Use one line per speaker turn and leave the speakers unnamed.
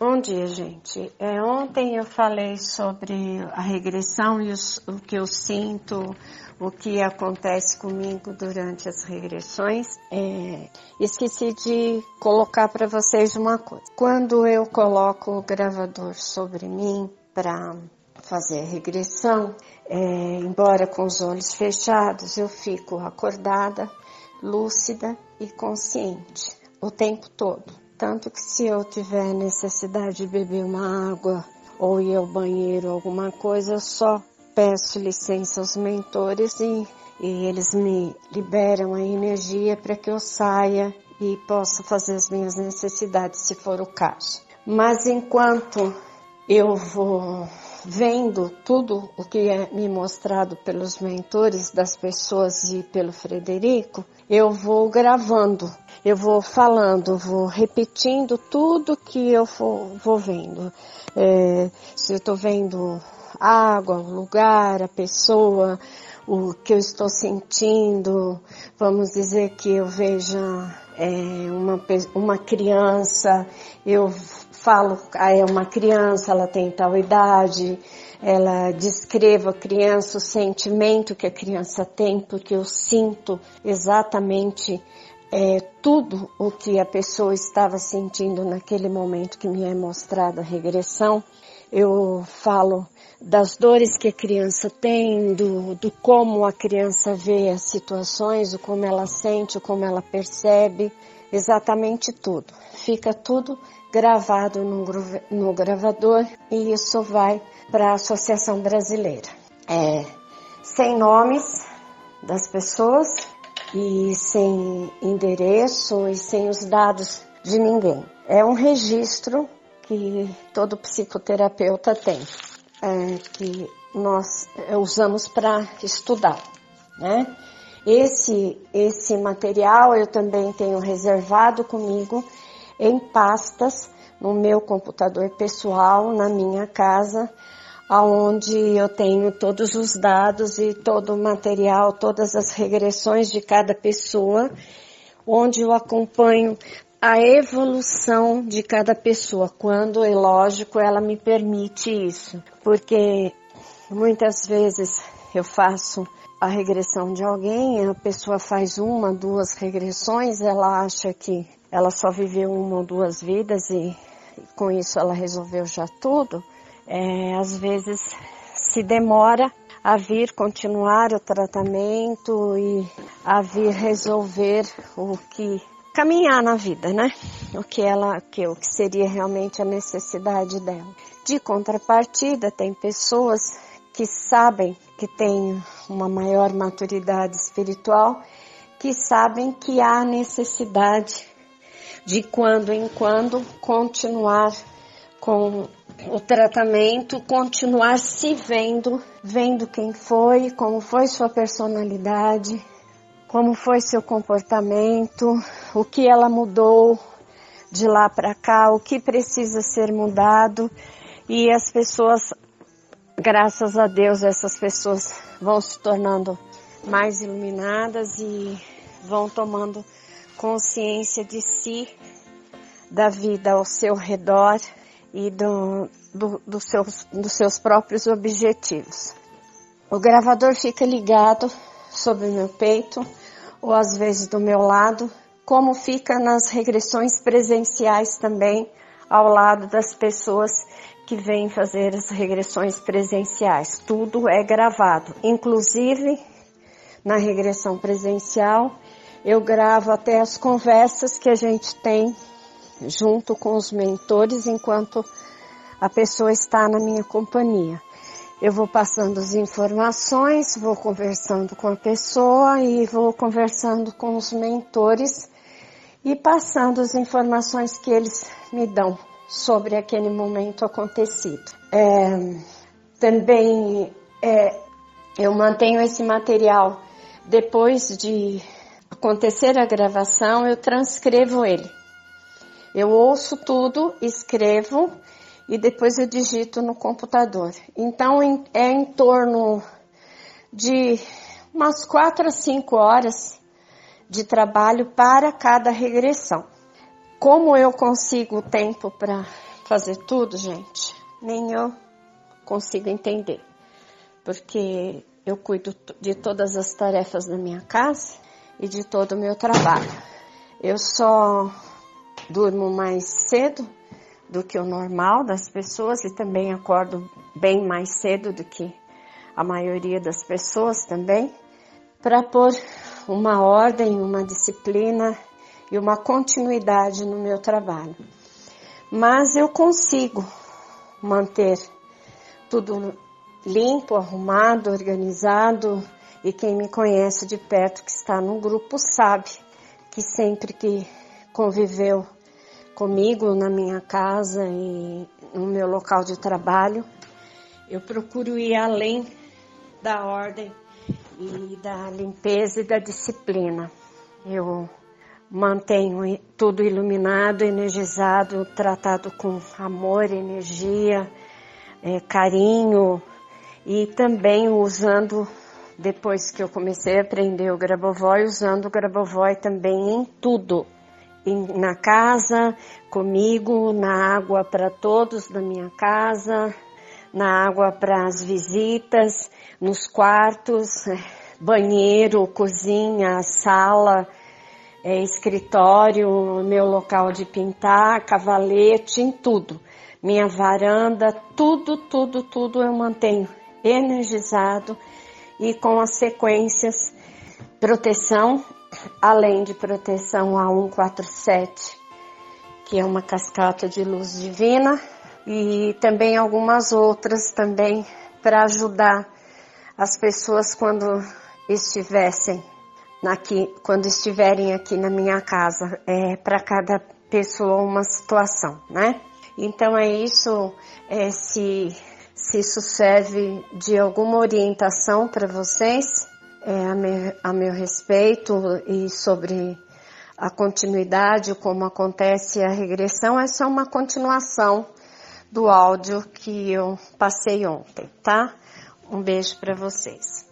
Bom dia, gente. É, ontem eu falei sobre a regressão e os, o que eu sinto, o que acontece comigo durante as regressões. É, esqueci de colocar para vocês uma coisa. Quando eu coloco o gravador sobre mim para fazer a regressão, é, embora com os olhos fechados, eu fico acordada, lúcida e consciente o tempo todo. Tanto que se eu tiver necessidade de beber uma água ou ir ao banheiro, alguma coisa, eu só peço licença aos mentores e, e eles me liberam a energia para que eu saia e possa fazer as minhas necessidades, se for o caso. Mas enquanto eu vou vendo tudo o que é me mostrado pelos mentores das pessoas e pelo Frederico, eu vou gravando, eu vou falando, vou repetindo tudo que eu vou, vou vendo. É, se eu estou vendo água, o lugar, a pessoa, o que eu estou sentindo, vamos dizer que eu veja é, uma, uma criança, eu falo, ah, é uma criança, ela tem tal idade, ela descreva a criança, o sentimento que a criança tem, porque eu sinto exatamente é, tudo o que a pessoa estava sentindo naquele momento que me é mostrada a regressão. Eu falo das dores que a criança tem, do, do como a criança vê as situações, o como ela sente, o como ela percebe, exatamente tudo. Fica tudo gravado no, no gravador e isso vai para a Associação Brasileira. É, sem nomes das pessoas e sem endereço e sem os dados de ninguém. É um registro que todo psicoterapeuta tem, é, que nós usamos para estudar, né? Esse, esse material eu também tenho reservado comigo em pastas no meu computador pessoal, na minha casa, aonde eu tenho todos os dados e todo o material, todas as regressões de cada pessoa, onde eu acompanho a evolução de cada pessoa, quando, é lógico, ela me permite isso, porque muitas vezes eu faço a regressão de alguém, a pessoa faz uma, duas regressões, ela acha que ela só viveu uma ou duas vidas e com isso ela resolveu já tudo, é, às vezes se demora a vir continuar o tratamento e a vir resolver o que caminhar na vida, né? O que ela, que o que seria realmente a necessidade dela. De contrapartida, tem pessoas que sabem que têm uma maior maturidade espiritual, que sabem que há necessidade de quando em quando continuar com o tratamento, continuar se vendo, vendo quem foi, como foi sua personalidade, como foi seu comportamento, o que ela mudou de lá para cá, o que precisa ser mudado. E as pessoas, graças a Deus, essas pessoas vão se tornando mais iluminadas e vão tomando consciência de si, da vida ao seu redor e do, do, do seus, dos seus próprios objetivos. O gravador fica ligado sobre o meu peito ou às vezes do meu lado, como fica nas regressões presenciais também ao lado das pessoas que vêm fazer as regressões presenciais. Tudo é gravado, inclusive na regressão presencial eu gravo até as conversas que a gente tem junto com os mentores enquanto a pessoa está na minha companhia. Eu vou passando as informações, vou conversando com a pessoa e vou conversando com os mentores e passando as informações que eles me dão sobre aquele momento acontecido. É, também é, eu mantenho esse material depois de acontecer a gravação, eu transcrevo ele. Eu ouço tudo, escrevo e depois eu digito no computador. Então é em torno de umas quatro a cinco horas de trabalho para cada regressão. Como eu consigo tempo para fazer tudo, gente, nem eu consigo entender. Porque eu cuido de todas as tarefas da minha casa e de todo o meu trabalho. Eu só durmo mais cedo do que o normal das pessoas e também acordo bem mais cedo do que a maioria das pessoas também, para pôr uma ordem, uma disciplina e uma continuidade no meu trabalho. Mas eu consigo manter tudo limpo, arrumado, organizado e quem me conhece de perto que está no grupo sabe que sempre que conviveu comigo na minha casa e no meu local de trabalho, eu procuro ir além da ordem e da limpeza e da disciplina. Eu mantenho tudo iluminado, energizado, tratado com amor, energia, é, carinho e também usando, depois que eu comecei a aprender o Grabovoi, usando o Grabovoi também em tudo. Na casa, comigo, na água para todos da minha casa, na água para as visitas, nos quartos, banheiro, cozinha, sala, é, escritório, meu local de pintar, cavalete, em tudo. Minha varanda, tudo, tudo, tudo eu mantenho energizado e com as sequências proteção, além de proteção a 147, que é uma cascata de luz divina, e também algumas outras também para ajudar as pessoas quando estivessem aqui, quando estiverem aqui na minha casa, é para cada pessoa uma situação, né? Então é isso, é, se, se isso serve de alguma orientação para vocês, é, a, me, a meu respeito e sobre a continuidade, como acontece a regressão, essa é uma continuação do áudio que eu passei ontem, tá? Um beijo para vocês.